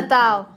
Natal.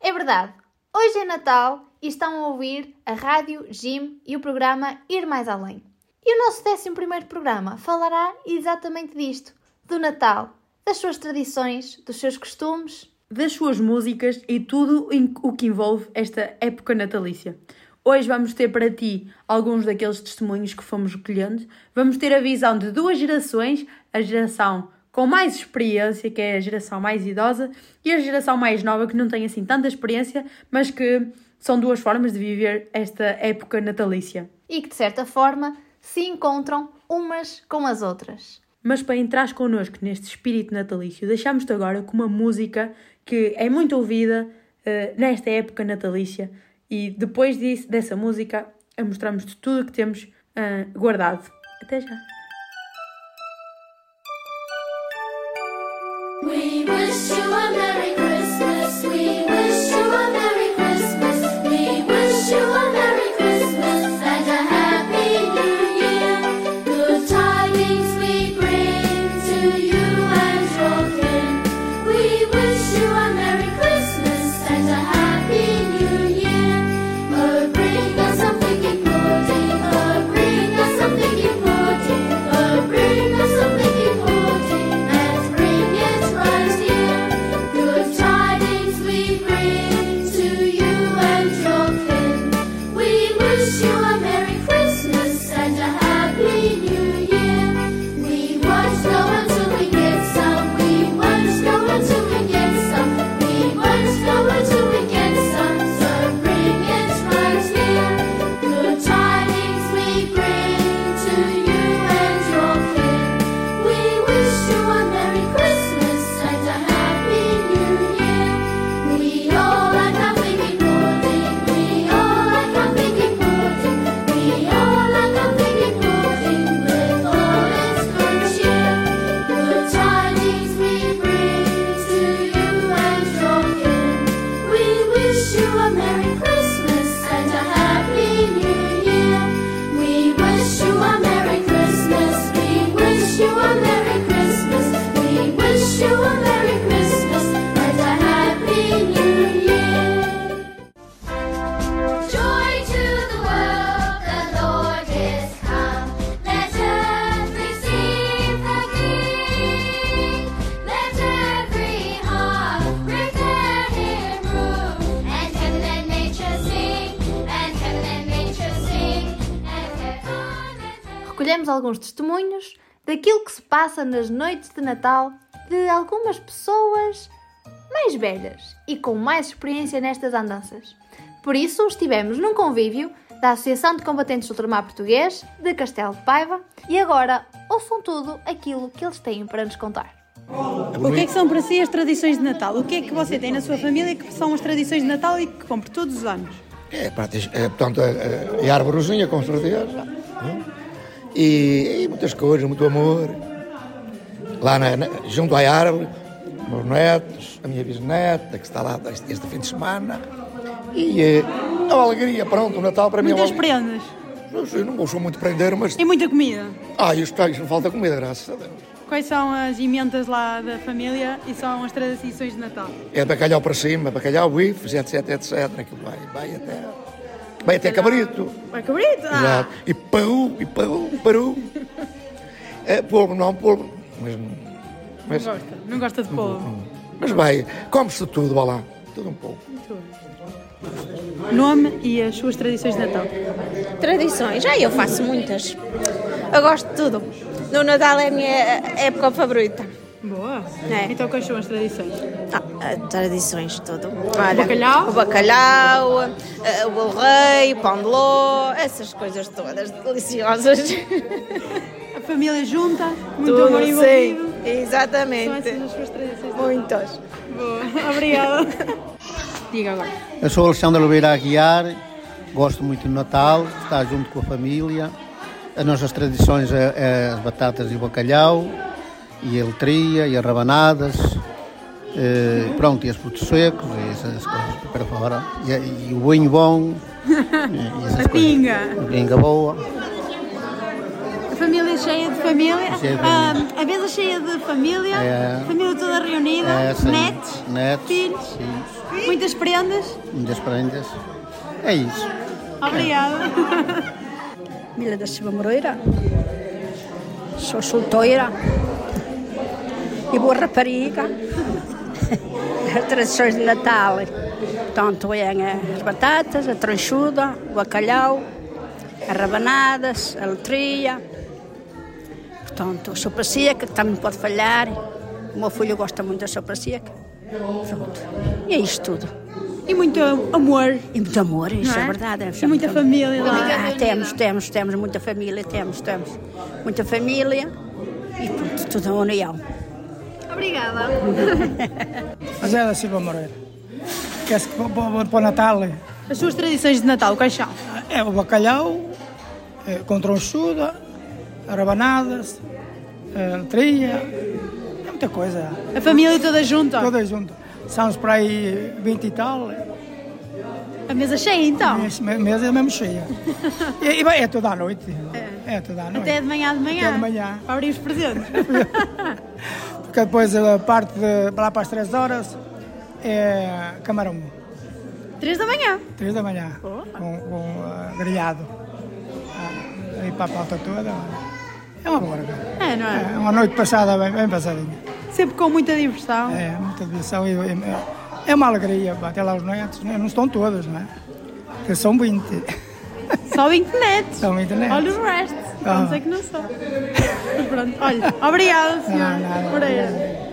É verdade, hoje é Natal e estão a ouvir a Rádio Jim e o programa Ir Mais Além. E o nosso 11 programa falará exatamente disto: do Natal, das suas tradições, dos seus costumes, das suas músicas e tudo o que envolve esta época natalícia. Hoje vamos ter para ti alguns daqueles testemunhos que fomos recolhendo. Vamos ter a visão de duas gerações: a geração com mais experiência, que é a geração mais idosa, e a geração mais nova, que não tem assim tanta experiência, mas que são duas formas de viver esta época natalícia. E que, de certa forma, se encontram umas com as outras. Mas para entrar connosco neste espírito natalício, deixamos-te agora com uma música que é muito ouvida uh, nesta época natalícia e depois disso, dessa música mostramos-te tudo o que temos uh, guardado. Até já! was alguns testemunhos daquilo que se passa nas noites de Natal de algumas pessoas mais velhas e com mais experiência nestas andanças. Por isso, estivemos num convívio da Associação de Combatentes do Ultramar Português de Castelo de Paiva e agora ouçam tudo aquilo que eles têm para nos contar. O que é que são para si as tradições de Natal? O que é que você tem na sua família que são as tradições de Natal e que cumpre todos os anos? É, é, portanto, é, é a árvorezinha, com certeza. né? E, e muitas coisas, muito amor. Lá na, na- junto à árvore, meus netos, a minha bisneta, que está lá este, este fim de semana. E é, a alegria, pronto, o Natal para mim é uma Muitas alegria. prendas Não sei, não gosto muito de prender, mas. e muita comida. Ah, isto, isto não falta comida, graças a Deus. Quais são as emendas lá da família e são as tradições de Natal? É bacalhau para cima, bacalhau, bifes, etc, etc. Aquilo vai, vai até. Vai até cabrito. Vai cabrito? Ah, Exato. E pau, e pau, paru. É, polvo, não, polvo. Mas, mas, não gosta. Não gosta de polvo. mas vai, come-se tudo, vá lá. Tudo um pouco. Nome e as suas tradições de Natal. Tradições, ah, eu faço muitas. Eu gosto de tudo. No Natal é a minha época favorita. Boa. É. Então quais são as tradições? Ah, tradições, tudo. Olha, bacalhau? O bacalhau, ah, o bolo rei, o pão de ló, essas coisas todas deliciosas. A família junta, muito Tudo, amor sim, envolvido. São exatamente. essas as suas tradições de Natal. Muitas. Boa. Obrigada. Diga agora. Eu sou Alexandre Oliveira Aguiar, gosto muito do Natal, estar junto com a família. As nossas tradições é, é as batatas e o bacalhau, e a letria, e as rabanadas, eh, pronto, e os frutos secos, e essas coisas para fora. E, e o vinho bom, essas A coisas. pinga. A pinga boa. A família cheia de família. Cheia de Ah, a mesa cheia de família. É. Família toda reunida. É, sim. netos. Netos, Filhos. sim. Muitas prendas. Muitas prendas. É isso. Obrigada. Mila da Silva Moreira. Sou solteira e boa rapariga. As tradições de Natal, portanto, é as batatas, a tranchuda, o bacalhau, as rabanadas, a letria, portanto, a sopa seca, que também pode falhar. O meu filho gosta muito da sopa seca. Pronto. E é isto tudo. E muito amor. E muito amor, isso é, é? verdade. é E muita família lá. Ah, temos, temos, temos muita família, temos, temos. Muita família e pronto, tudo a união. Obrigada. José da Silva Moreira. Quer-se que para, o Natal As suas tradições de Natal, quais são? é o bacalhau, é, com tronchuda, rabanadas, é, letria, é muita coisa. A família toda junta. Todas juntas. Somos para aí 20 e tal, A mesa cheia, então. mês- mesa é mesmo cheia. E, e é toda a noite. É, toda a noite. Até de manhã de manhã. Até de manhã. Para abrir os presentes. Porque depois a parte de lá para as 3 horas é camarão. Três da manhã. 3 da manhã, com, com ah, grelhado. Ah, aí para a pauta toda. É uma boa. É, não é? É uma noite passada bem, bem passadinha. Sempre com muita diversão. É, muita diversão e, e- é uma alegria. Até lá os netos, não estão todos, não é? Porque são 20. Só 20 netos. São 20 netos. Olha o resto. Ah. Não sei que não. Mas pronto. Olha, obrigada, senhor. Moreira.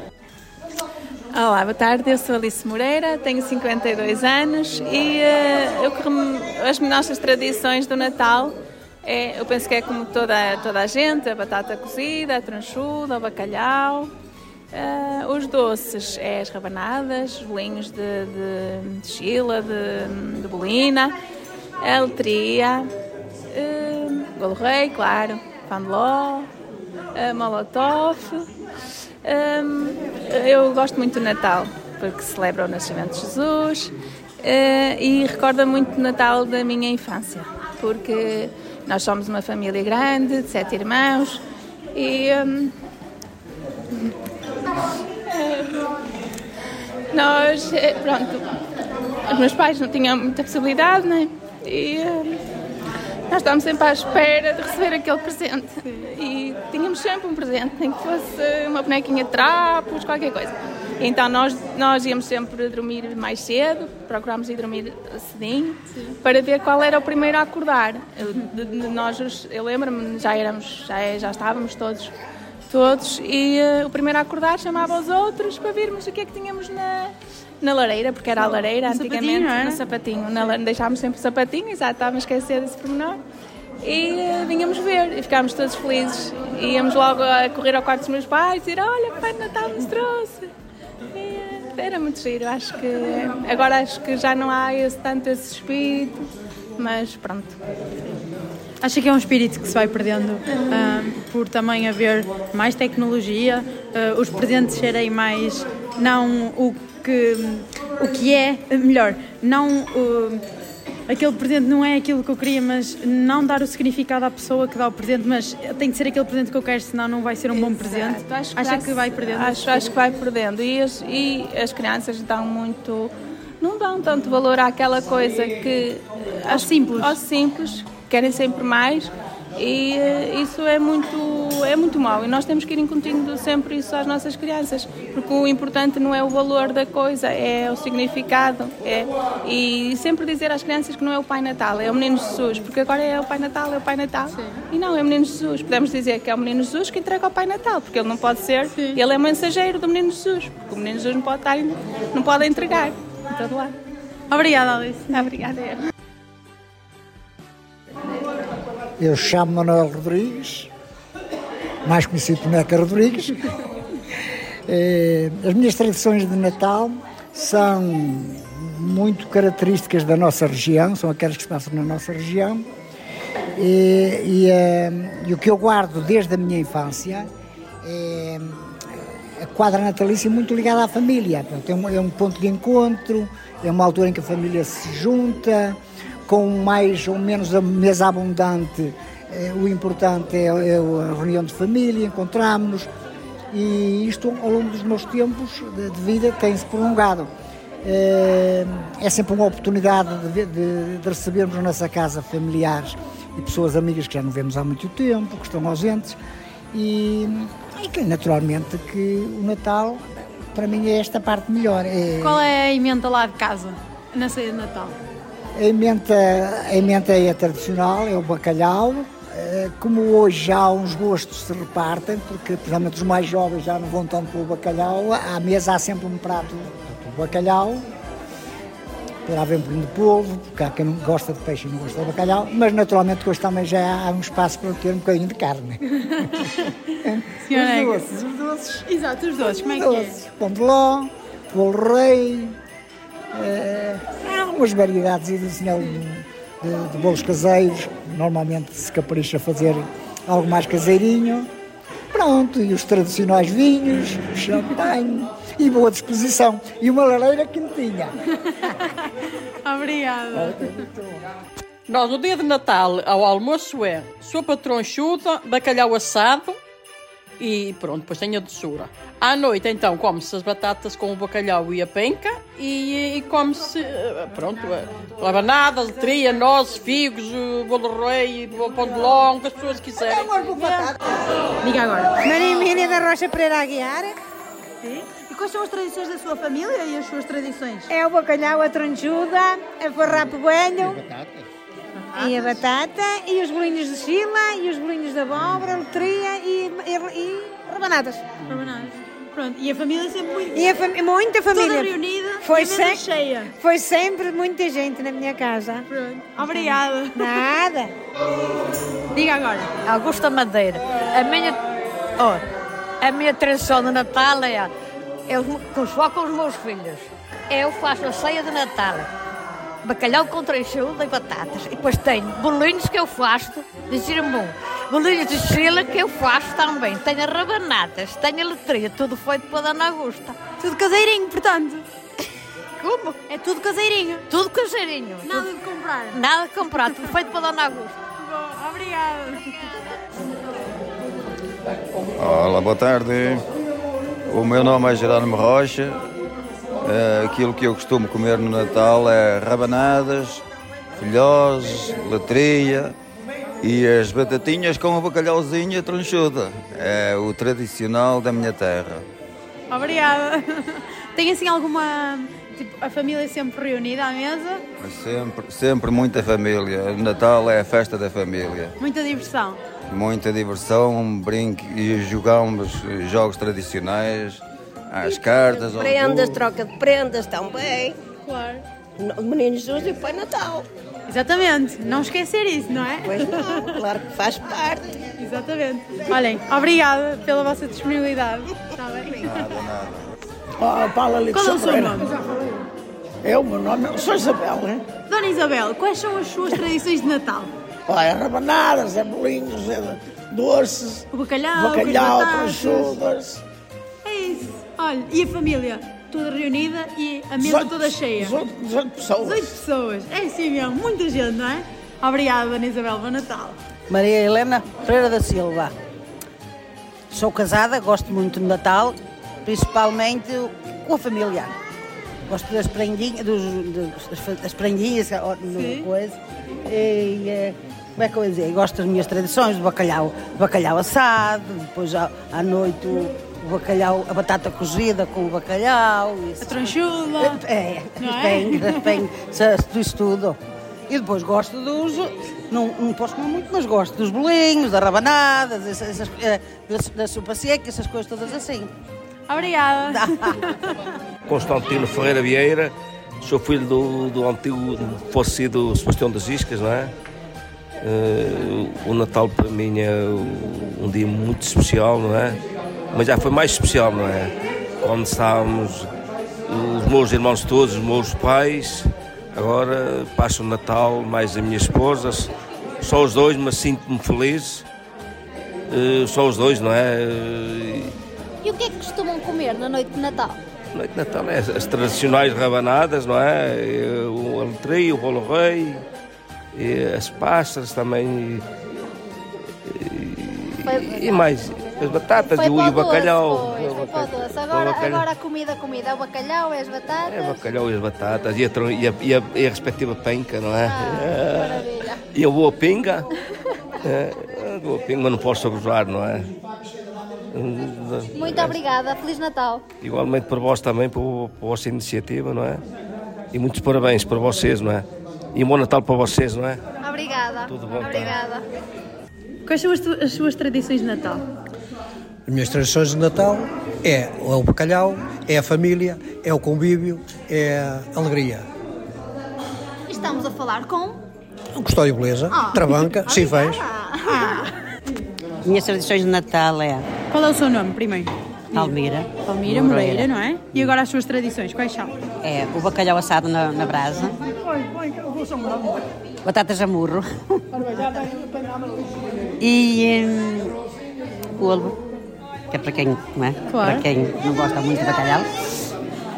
Olá, boa tarde. Eu sou Alice Moreira, tenho 52 anos e eh, eu, que rem- as nossas tradições do Natal, é, eu penso que é como toda, toda a gente: a batata cozida, a tranchuda, o bacalhau. eh, os doces é as rabanadas, os bolinhos de, de, de chila, de, de bolina, a letria, eh, golo rei, claro, pão de ló, eh, molotov. Hum, eu gosto muito do Natal, porque celebra o nascimento de Jesus eh, e recorda muito o Natal da minha infância, porque nós somos uma família grande, de sete irmãos, e eh, nós, eh, pronto, os meus pais não tinham muita possibilidade, né? E hum, nós estávamos sempre à espera de receber aquele presente. E tínhamos sempre um presente, nem que fosse uma bonequinha de trapos, qualquer coisa. Então nós, nós íamos sempre dormir mais cedo, procurámos ir dormir cedinho, para ver qual era o primeiro a acordar. Eu, de- de- nós, eu lembro-me, já éramos, já, já estávamos todos, todos, e eh, o primeiro a acordar chamava os outros para virmos o que é que tínhamos na, na lareira, porque era a lareira No antigamente, sapatinho, no sapatinho. Na, deixámos sempre o sapatinho, exato, estava a esquecer desse pormenor. E eh, vinhamos ver e ficámos todos felizes. E íamos logo a correr ao quarto dos meus pais e dizer: Olha, Pai Natal nos trouxe. E, eh, era muito giro, acho que. Agora acho que já não há esse, tanto esse espírito, mas pronto. Acha que é um espírito que se vai perdendo ah, por também haver mais tecnologia, ah, os presentes serem mais não o que o que é melhor, não aquele presente não é aquilo que eu queria, mas não dar o significado à pessoa que dá o presente, mas tem de ser aquele presente que eu quero, senão não vai ser um bom presente. Exato, acho Acha dá- que vai perdendo? Acho, acho que vai perdendo. E as, e as crianças dão muito. não dão tanto valor àquela coisa que. Ao simples. Ao simples, querem sempre mais. E eh, isso é muito, é muito mau. E nós temos que ir incutindo sempre isso às nossas crianças. Porque o importante não é o valor da coisa, é o significado. É, e sempre dizer às crianças que não é o Pai Natal, é o Menino Jesus. Porque agora é o Pai Natal, é o Pai Natal. E não, é o Menino Jesus. Podemos dizer que é o Menino Jesus que entrega ao Pai Natal. Porque ele não pode ser, ele é mensageiro do Menino Jesus. Porque o Menino Jesus não pode, estar, não pode entregar. Todo lado. Obrigada, Alice. Obrigada. Eu chamo Manuel Rodrigues, mais conhecido por Neca Rodrigues. Eh, As minhas tradições de Natal são muito características da nossa região, são aquelas que se passam na nossa região. E, e, eh, e o que eu guardo desde a minha infância é a quadra natalícia muito ligada à família. É, é um ponto de encontro, é uma altura em que a família se junta, com mais ou menos a mesa abundante, eh, o importante é, é a reunião de família, encontramos-nos e isto ao longo dos meus tempos de, vida tem-se prolongado. Eh, É sempre uma oportunidade de, de- de recebermos na nossa casa familiares e pessoas amigas que já não vemos há muito tempo, que estão ausentes e, e que naturalmente que o Natal para mim é esta parte melhor. É, Qual é a emenda lá de casa, na ceia de Natal? A emenda, a é tradicional, é o bacalhau. Eh, Como hoje já uns gostos se repartem, porque principalmente os mais jovens já não vão tanto pelo bacalhau, à mesa há sempre um prato de bacalhau. Poderá haver um bocadinho de polvo, porque há quem não gosta de peixe e não gosta de bacalhau, mas naturalmente hoje também já há um espaço para ter um bocadinho de carne. Os doces, os doces. Exato, os doces, como é que é? doces. Pão de ló, bolo rei, há algumas variedades e assim, de, de, bolos caseiros. Normalmente se capricha a fazer algo mais caseirinho. Pronto, e os tradicionais vinhos, champanhe e boa disposição. E uma lareira quentinha. Obrigada. Nós, no dia de Natal, ao almoço é sopa tronchuda, bacalhau assado e pronto, depois tem a doçura. À noite, então, come-se as batatas com o bacalhau e a penca e, e come-se, eh, pronto, eh, rabanadas, tria, nozes, figos, bolo rei, pão de ló, o que as pessoas quiserem. Diga agora. Maria Emília da Rocha Pereira Aguiar. Sim. E quais são as tradições da sua família e as suas tradições? É o bacalhau, a tronchuda, a farrapo velho. E a batata, e os bolinhos de chila, e os bolinhos de abóbora, letria e, e, e rabanadas. Rabanadas. Pronto, e a família sempre muito... E a fami- muita família. Toda reunida Foi, e a mesa se- cheia. foi sempre muita gente na minha casa. Pronto. Obrigada. Nada. Diga agora. Augusta Madeira. A minha, ó, a minha tradição de Natal é, eu com os meus filhos. Eu faço a ceia de Natal. Bacalhau com trenchuda e batatas. E depois tenho bolinhos que eu faço de giramum. Bolinhos de chila que eu faço também. Tenho rabanadas, tenho a letria, tudo feito pela Dona Augusta. Tudo caseirinho, portanto. Como? É tudo caseirinho. Tudo caseirinho. Nada Tudo- de comprar. Nada de comprar, tudo feito pela Dona Augusta. Bom, obrigada. Olá, boa tarde. O meu nome é Jerónimo Rocha. Eh, aquilo que eu costumo comer no Natal é rabanadas, filhoses, letria e as batatinhas com o bacalhauzinho e a tronchuda. É o tradicional da minha terra. Obrigada. Tem assim alguma. Tipo, a família sempre reunida à mesa? Sempre, sempre muita família. O Natal é a festa da família. Muita diversão. Muita diversão, brinque e jogamos jogos tradicionais, às cartas, Prendas, troca de prendas também. Claro. No- Menino Jesus e Pai Natal. Exatamente. Não esquecer isso, não é? Pois não, claro que faz parte. Exatamente. Olhem, obrigada pela vossa disponibilidade. Está bem? Nada, nada. Oh, Paula Lico Qual é o seu Sobreira. nome? Eu, meu nome, sou Isabel, hein? Dona Isabel, quais são as suas tradições de Natal? Olha, é rabanadas, é bolinhos, é doces, O bacalhau, as bacalhau, batatas. É. Olha, e a família? Toda reunida e a mesa toda cheia. 18, 18 pessoas. 18 pessoas. É assim mesmo, muita gente, não é? Obrigada, Dona Isabel. Bom Natal. Maria Helena Pereira da Silva. Sou casada, gosto muito do Natal, principalmente com a família. Gosto das prendinhas, dos, dos- das prendinhas, ó, no- Sim. coisa. E, eh, como é que eu ia dizer? Gosto das minhas tradições, do bacalhau, bacalhau assado, depois à, à noite o, bacalhau, a batata cozida com o bacalhau. A tronchuda. É, Não as é? pengas, isso tudo. E depois gosto dos. Não, não posso comer muito, mas gosto dos bolinhos, das rabanadas, essas, essas, eh, da, da sopa seca, essas coisas todas assim. Obrigada. Constantino Ferreira Vieira, sou filho do, do antigo falecido Sebastião das Iscas, não é? Eh, o Natal para mim é um dia muito especial, não é? Mas já foi mais especial, não é? Quando estávamos os meus irmãos todos, os meus pais, agora passo o Natal mais a minha esposa, só os dois, mas sinto-me feliz. Eh, só os dois, não é? E o que é que costumam comer na noite de Natal? Noite de Natal é as tradicionais rabanadas, não é? E O aletria, o bolo rei, e as pastas também, Foi, E mais as batatas e o, e o bacalhau. Doce, foi, foi para o doce. Agora, o bacalhau. agora a comida, a comida. É o bacalhau, é as batatas. É bacalhau e as batatas e a, tron- e a, e a- e a respectiva penca, não é? Ah, maravilha. E a boa pinga. É, a boa pinga, mas não posso abusar, não é? Muito obrigada. Feliz Natal. Igualmente para vós também, para, o- para a vossa iniciativa, não é? E muitos parabéns para vocês, não é? E um bom Natal para vocês, não é? Obrigada. Tudo bom, tá? Obrigada. Quais são as, tu- as suas tradições de Natal? As minhas tradições de Natal é o bacalhau, é a família, é o convívio, é a alegria. Estamos a falar com. O Custódio Beleza, Ah. Trabanca, Sinfãs. Minhas tradições de Natal é Qual é o seu nome, primeiro? Palmira. Palmira Moreira, não é? E agora as suas tradições, quais são? É o bacalhau assado na, na brasa, batatas a murro e hum, polvo, que é para quem, não é? Claro. Para quem não gosta muito de bacalhau.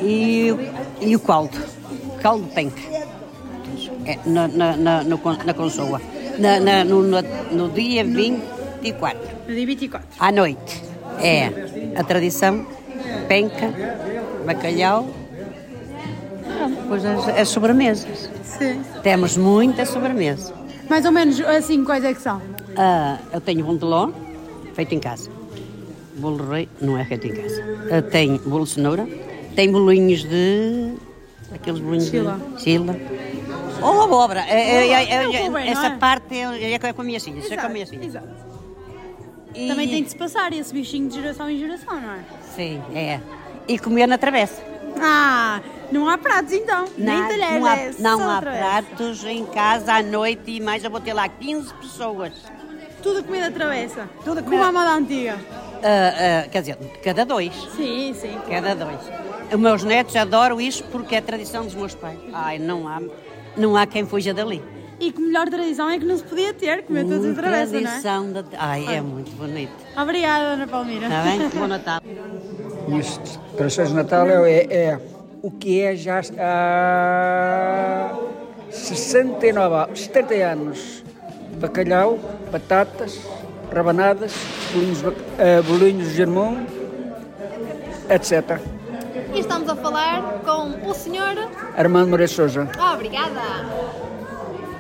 E, e o caldo, caldo penca. É, na, na, na, na consoa. Na, na- no, no, no dia 24. No dia 24. À noite é a tradição, penca, bacalhau, depois as, as sobremesas. Sim. Temos muita sobremesa. Mais ou menos assim, quais é que são? Ah, eu tenho de ló, feito em casa. Bolo rei, não é feito em casa. Ah, tenho bolo de cenoura, tem bolinhos de... aqueles bolinhos Sila. de... Sila. Ou abóbora. É, é, é, é, É vem, essa é? parte é, é com a minha filha. Isso é com a minha filha. Exato. Também tem de se passar esse bichinho de geração em geração, não é? Sim, é. E comer na travessa. Ah, não há pratos então, nem Não, talheres. não há, é não há pratos em casa à noite e mais eu vou ter lá 15 pessoas. Tudo comida travessa. Tudo Como a moda antiga. Ah, quer dizer, cada dois. Sim, sim. Cada dois. Os meus netos adoram isto porque é tradição dos meus pais. Ai, não há, não há quem fuja dali. E que melhor tradição é que não se podia ter, comer tudo de Hum, travessa, não é? tradição da... Ai, é muito bonito. Obrigada, Ana Palmira. Está bem? Bom Natal. Minhas tradições de Natal é, é o que é já há 69, 70 anos. Bacalhau, batatas, rabanadas, bolinhos, eh, bolinhos de germão, etc. E estamos a falar com o senhor. Armando Moreira Souza. Ah, obrigada.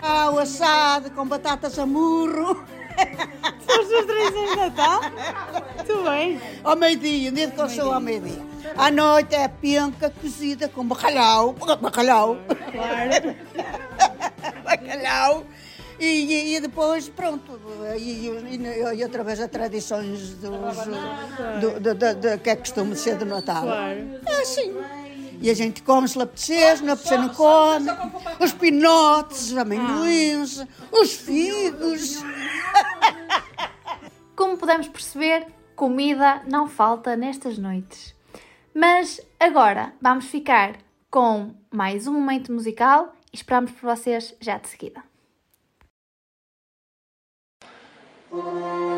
Ah, o assado com batatas a murro. São as suas tradições de Natal? Muito bem. Ao meio-dia, desde que eu sou ao meio-dia. À noite é penca cozida com bacalhau. Bacalhau. Claro. bacalhau. E, e- e depois, pronto, e, e- e outra vez as tradições dos, do, do, do- do- que é costume ser do Natal. Claro. É assim. E a gente come se lhe apetecer, se não apetecer não come. Os pinotes, os amendoins, os figos. Como podemos perceber, comida não falta nestas noites. Mas agora vamos ficar com mais um momento musical e esperamos por vocês já de seguida. Thank you.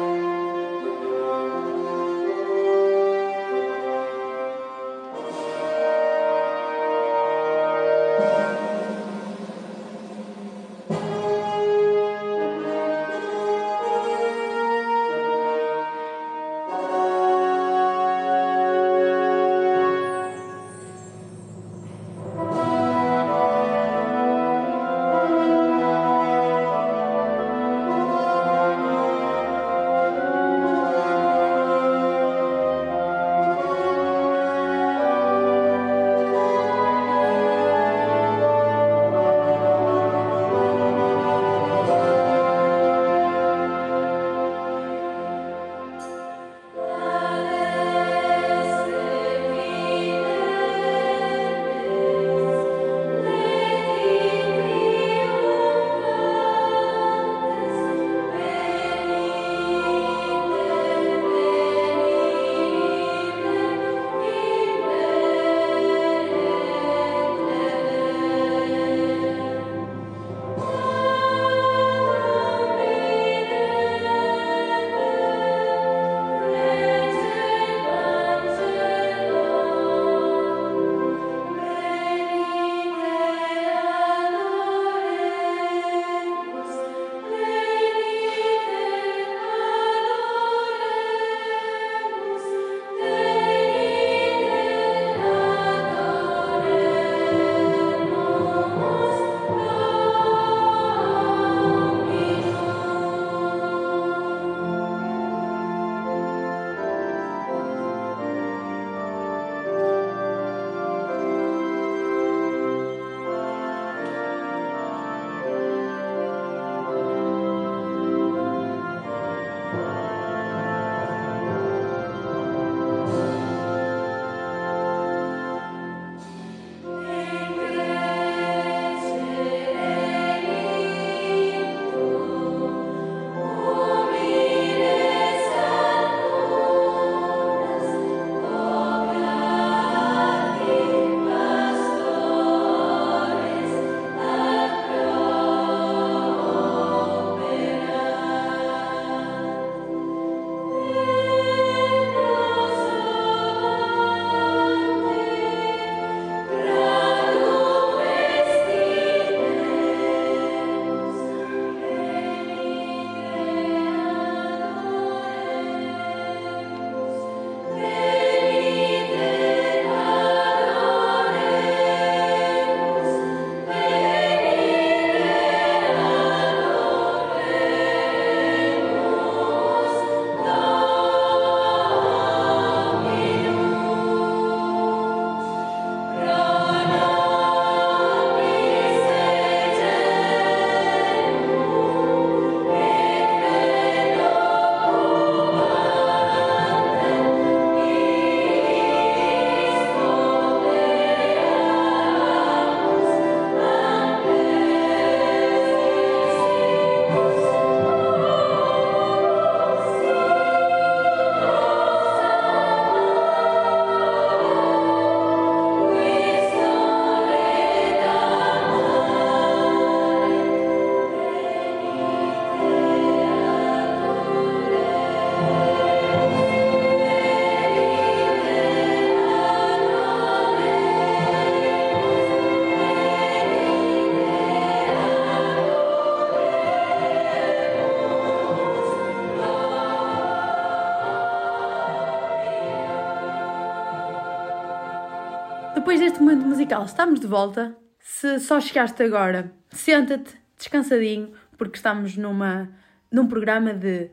Depois deste momento musical, estamos de volta. Se só chegaste agora, senta-te descansadinho, porque estamos numa, num programa de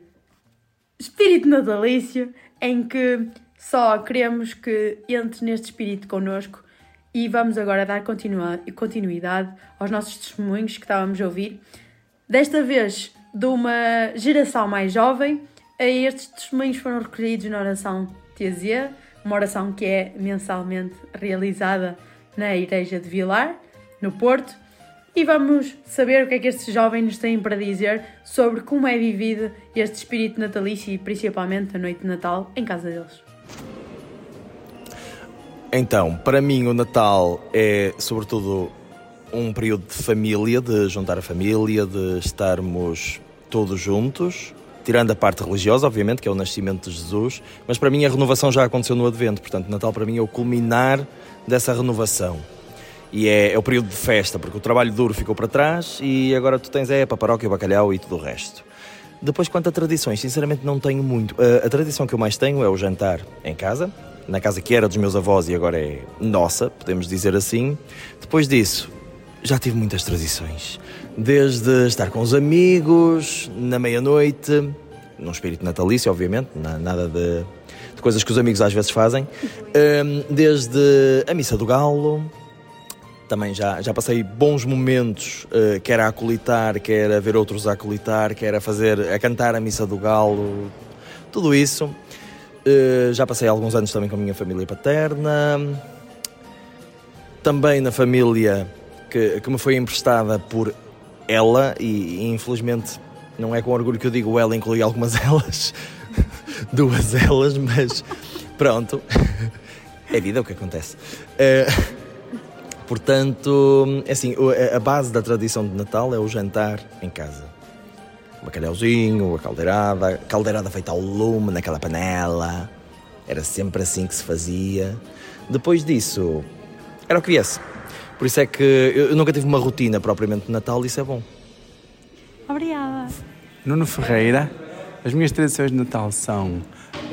espírito natalício em que só queremos que entres neste espírito connosco e vamos agora dar continuidade aos nossos testemunhos que estávamos a ouvir. Desta vez, de uma geração mais jovem, estes testemunhos foram recolhidos na oração TZ, uma oração que é mensalmente realizada na Igreja de Vilar, no Porto, e vamos saber o que é que estes jovens nos têm para dizer sobre como é vivido este espírito natalício e principalmente a noite de Natal em casa deles. Então, para mim o Natal é sobretudo um período de família, de juntar a família, de estarmos todos juntos, tirando a parte religiosa, obviamente, que é o nascimento de Jesus, mas para mim a renovação já aconteceu no Advento, portanto, Natal para mim é o culminar dessa renovação. E é, é o período de festa, porque o trabalho duro ficou para trás e agora tu tens é a paróquia, o bacalhau e tudo o resto. Depois, quanto a tradições, sinceramente não tenho muito. A, a tradição que eu mais tenho é o jantar em casa, na casa que era dos meus avós e agora é nossa, podemos dizer assim. Depois disso, já tive muitas tradições. Desde estar com os amigos, na meia-noite, num espírito natalício, obviamente, na- nada de, de coisas que os amigos às vezes fazem. Hum, Desde a missa do galo, também já, já passei bons momentos, eh, quer a acolitar, quer a ver outros a acolitar, quer a fazer, a cantar a missa do galo, tudo isso. Eh, já passei alguns anos também com a minha família paterna, também na família que, que me foi emprestada por ela, e, e infelizmente não é com orgulho que eu digo ela, inclui algumas elas, duas elas, mas pronto, é vida o que acontece. Eh, Portanto, assim, a- a base da tradição de Natal é o jantar em casa. O bacalhauzinho, a caldeirada, a caldeirada feita ao lume naquela panela. Era sempre assim que se fazia. Depois disso, era o que viesse. Por isso é que eu nunca tive uma rotina propriamente de Natal e isso é bom. Obrigada. Nuno Ferreira, as minhas tradições de Natal são,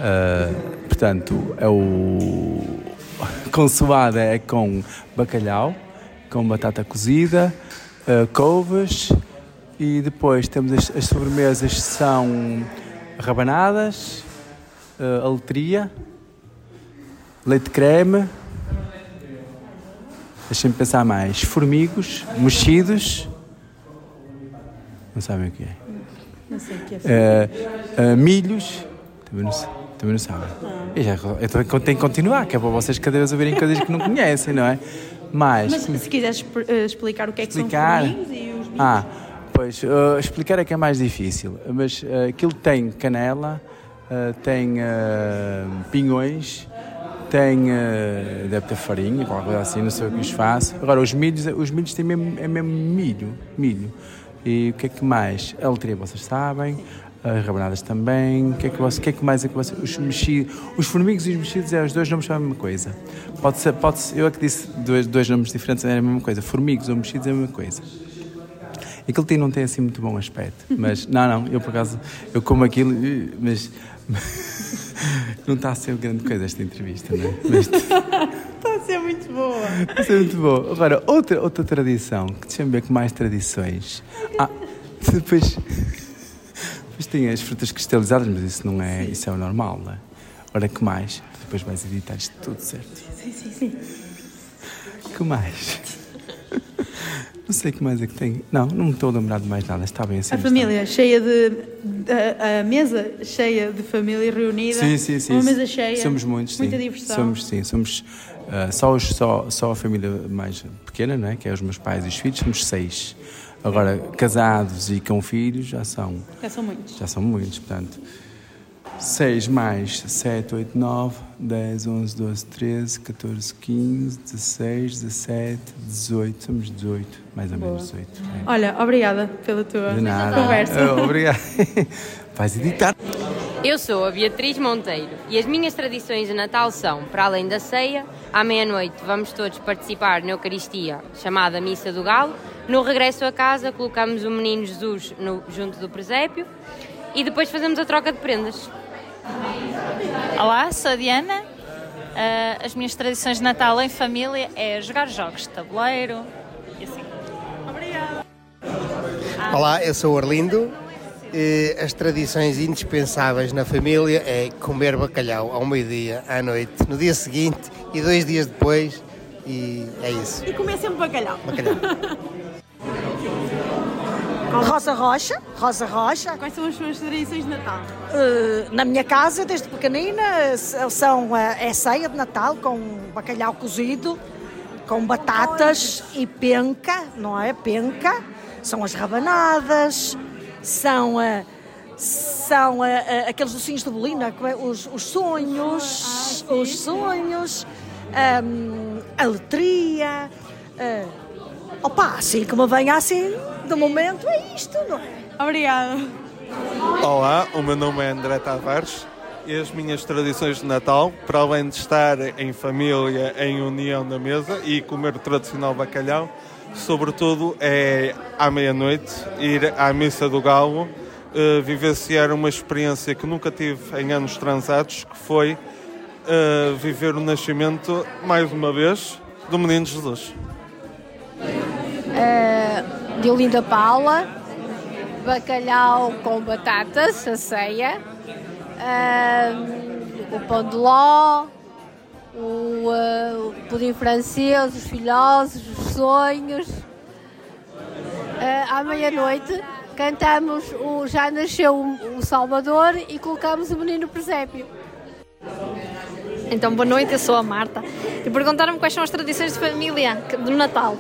ah, portanto, é o consoada é com bacalhau, com batata cozida, ah, couves e depois temos as, as sobremesas que são rabanadas, ah, aletria, leite creme, deixem-me pensar mais, formigos, mexidos, não sabem o que é. Não sei o que é. Eh, eh, milhos, também não, também não sabem. Eu, já, eu tenho que- tenho que continuar, que é para vocês cada vez ouvirem coisas que não conhecem, não é? Mas, Mas se quiseres eh, explicar o que é que explicar. são forminhos e os Ah, pois, eh, explicar é que é mais difícil, mas aquilo tem canela, tem pinhões, tem. eh, deve ter farinha, qualquer coisa assim, não sei o que os faço. Agora, os milhos, os milhos têm mesmo, é mesmo milho, milho. E o que é que mais? A letria vocês sabem, as rabanadas também. O que é que, você, o que, é que mais é que vocês. Os, mexidos, os formigos e os mexidos, é, os dois nomes são a mesma coisa. Pode ser, pode ser, eu é que disse dois, dois nomes diferentes, é a mesma coisa. Formigos ou mexidos é a mesma coisa. Aquilo tem, não tem assim muito bom aspecto, mas não, não, eu por acaso, eu como aquilo, mas não está a ser grande coisa esta entrevista, não é? Mas Está a ser muito boa. isso é muito bom. Agora, outra, outra tradição, que deixa-me ver que mais tradições. Ah, depois, depois tem as frutas cristalizadas, mas isso não é, isso é o normal, não é? Ora, que mais? Depois vais editar isto tudo certo. Sim, sim, sim. Que mais? Não sei o que mais é que tem. Não, não me estou a lembrar de mais nada. Está bem assim. A família cheia de. A, a mesa cheia de família reunida. Sim, sim, sim. Uma mesa cheia. Somos muitos, sim. Muita diversão. Somos, sim, somos ah, só, os, só, só a família mais pequena, não é? que é os meus pais e os filhos, somos seis. Agora, casados e com filhos já são, Já são muitos. já são muitos, portanto. 6 mais 7, 8, 9, 10, 11, 12, 13, 14, 15, 16, 17, 18. Somos 18, mais ou menos 18. é. Olha, obrigada pela tua De nada. conversa. Obrigado. Vais editar. Eu sou a Beatriz Monteiro e as minhas tradições de Natal são, para além da ceia, à meia-noite vamos todos participar na Eucaristia, chamada Missa do Galo. No regresso a casa, colocamos o Menino Jesus no- junto do presépio e depois fazemos a troca de prendas. Olá, sou a Diana Uh, as minhas tradições de Natal em família é jogar jogos de tabuleiro e assim. Obrigada. Olá, eu sou o Orlindo. E As tradições indispensáveis na família é comer bacalhau ao meio-dia, à noite, no dia seguinte e dois dias depois, e é isso. E comer sempre bacalhau. Bacalhau. Rosa Rocha, Rosa Rocha. Quais são as suas tradições de Natal? Uh, na minha casa, desde pequenina, são, uh, é ceia de Natal com bacalhau cozido, com batatas e penca, não é? Penca. São as rabanadas, são, uh, são uh, aqueles docinhos de bolina, é? os, os sonhos, os sonhos, um, a letria. Uh, opa, assim que me venha assim, de momento, é isto, não é? Obrigada. Olá, o meu nome é André Tavares e as minhas tradições de Natal, para além de estar em família, em união na mesa e comer o tradicional bacalhau, sobretudo é à meia-noite ir à Missa do Galo, eh, vivenciar uma experiência que nunca tive em anos transados, que foi eh, viver o nascimento, mais uma vez, do Menino Jesus. Uh, de Olinda Paula, bacalhau com batatas, a ceia, uh, o pão de ló, o, uh, o pudim francês, os filhosos, os sonhos. À meia-noite cantamos o Já Nasceu o Salvador e colocamos o menino presépio. Então, boa noite, eu sou a Marta. E perguntaram-me quais são as tradições de família do Natal.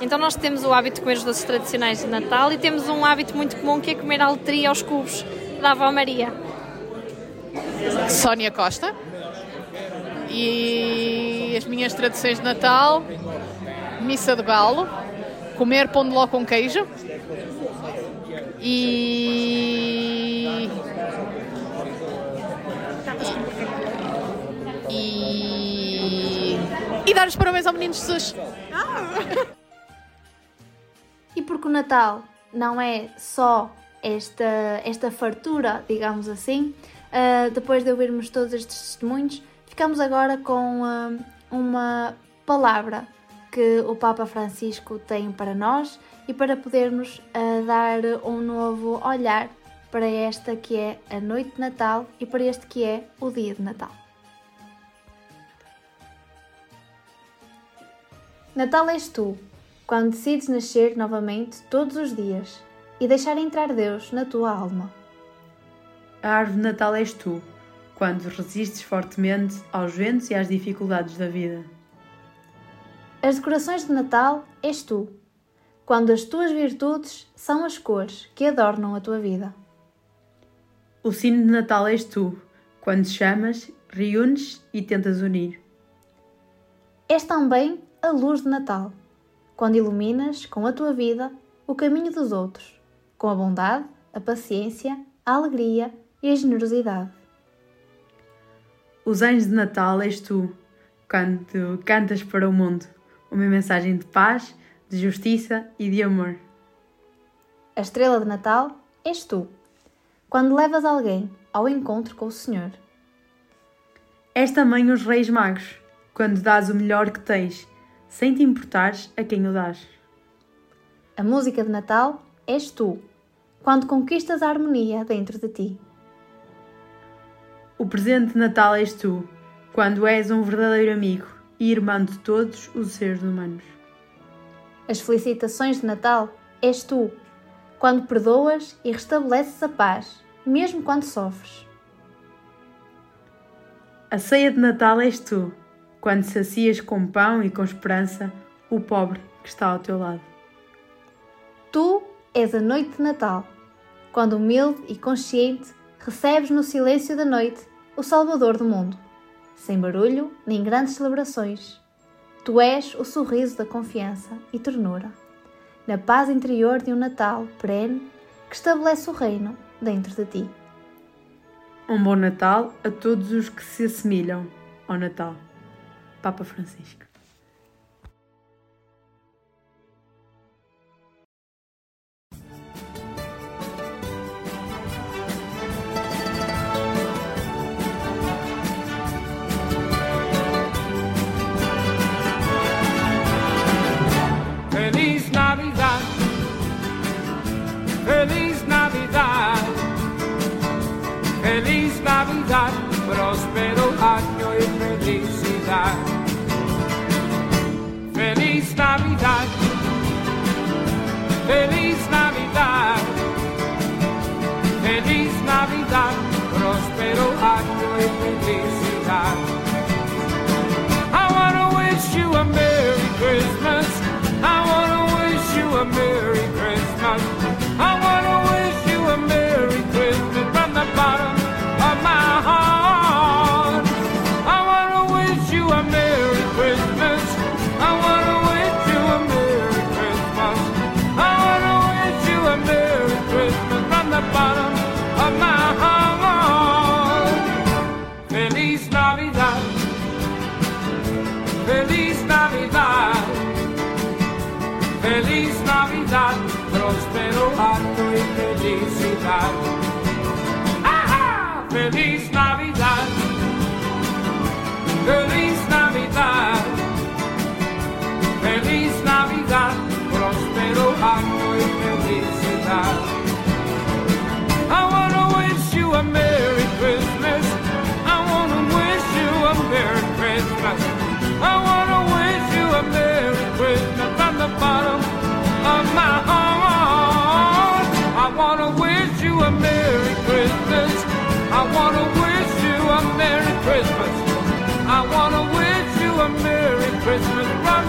Então, nós temos o hábito de comer os doces tradicionais de Natal e temos um hábito muito comum que é comer a letria aos cubos da Avó Maria. Sónia Costa. E as minhas tradições de Natal: missa do galo, comer pão de ló com queijo e. E. E dar os parabéns ao Menino Jesus. E porque o Natal não é só esta, esta fartura, digamos assim, ah, depois de ouvirmos todos estes testemunhos, ficamos agora com ah, uma palavra que o Papa Francisco tem para nós e para podermos ah, dar um novo olhar para esta que é a noite de Natal e para este que é o dia de Natal. Natal és tu, quando decides nascer novamente todos os dias e deixar entrar Deus na tua alma. A árvore de Natal és tu, quando resistes fortemente aos ventos e às dificuldades da vida. As decorações de Natal és tu, quando as tuas virtudes são as cores que adornam a tua vida. O sino de Natal és tu, quando chamas, reúnes e tentas unir. És também a luz de Natal, quando iluminas com a tua vida o caminho dos outros, com a bondade, a paciência, a alegria e a generosidade. Os anjos de Natal és tu, quando cantas para o mundo uma mensagem de paz, de justiça e de amor. A estrela de Natal és tu, quando levas alguém ao encontro com o Senhor. És também os reis magos, quando dás o melhor que tens, sem te importares a quem o dás. A música de Natal és tu, quando conquistas a harmonia dentro de ti. O presente de Natal és tu, quando és um verdadeiro amigo e irmão de todos os seres humanos. As felicitações de Natal és tu, quando perdoas e restabeleces a paz, mesmo quando sofres. A ceia de Natal és tu, quando sacias com pão e com esperança o pobre que está ao teu lado. Tu és a noite de Natal, quando humilde e consciente recebes no silêncio da noite o Salvador do mundo, sem barulho nem grandes celebrações. Tu és o sorriso da confiança e ternura, na paz interior de um Natal perene que estabelece o reino dentro de ti. Um bom Natal a todos os que se assemelham ao Natal. Papa Francisco. Feliz Navidad. Feliz Navidad. Feliz Navidad. Próspero año y felicidad. I wanna wish you a Merry Año y felicidad. ¡Ajá! Feliz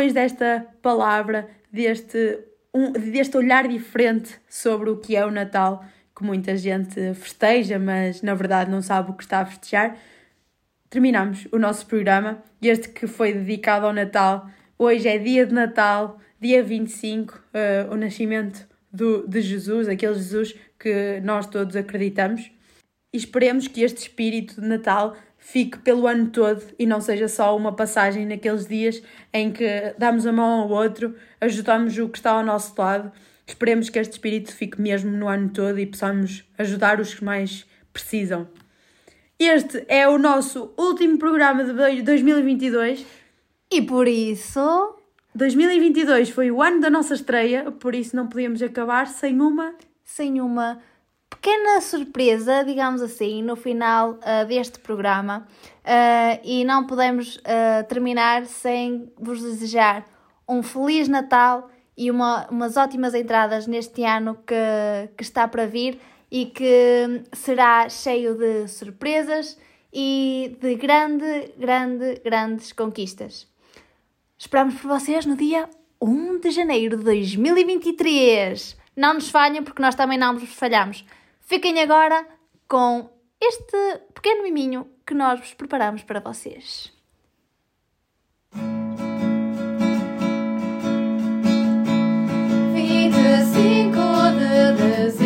Depois desta palavra, deste, um, deste olhar diferente sobre o que é o Natal, que muita gente festeja, mas na verdade não sabe o que está a festejar, terminamos o nosso programa. Este que foi dedicado ao Natal. Hoje é dia de Natal, dia 25, uh, o nascimento do, de Jesus, aquele Jesus que nós todos acreditamos. E esperemos que este espírito de Natal fique pelo ano todo e não seja só uma passagem naqueles dias em que damos a mão ao outro, ajudamos o que está ao nosso lado. Esperemos que este espírito fique mesmo no ano todo e possamos ajudar os que mais precisam. Este é o nosso último programa de 2022 e por isso 2022 foi o ano da nossa estreia, por isso não podíamos acabar sem uma sem uma pequena surpresa, digamos assim, no final uh, deste programa. Uh, e não podemos uh, terminar sem vos desejar um Feliz Natal e uma, umas ótimas entradas neste ano que, que está para vir e que será cheio de surpresas e de grande, grande, grandes conquistas. Esperamos por vocês no dia 1 de janeiro de 2023. Não nos falhem, porque nós também não vos falhamos. Fiquem agora com este pequeno miminho que nós vos preparamos para vocês. Vinte e cinco de dezembro,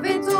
conosco nesta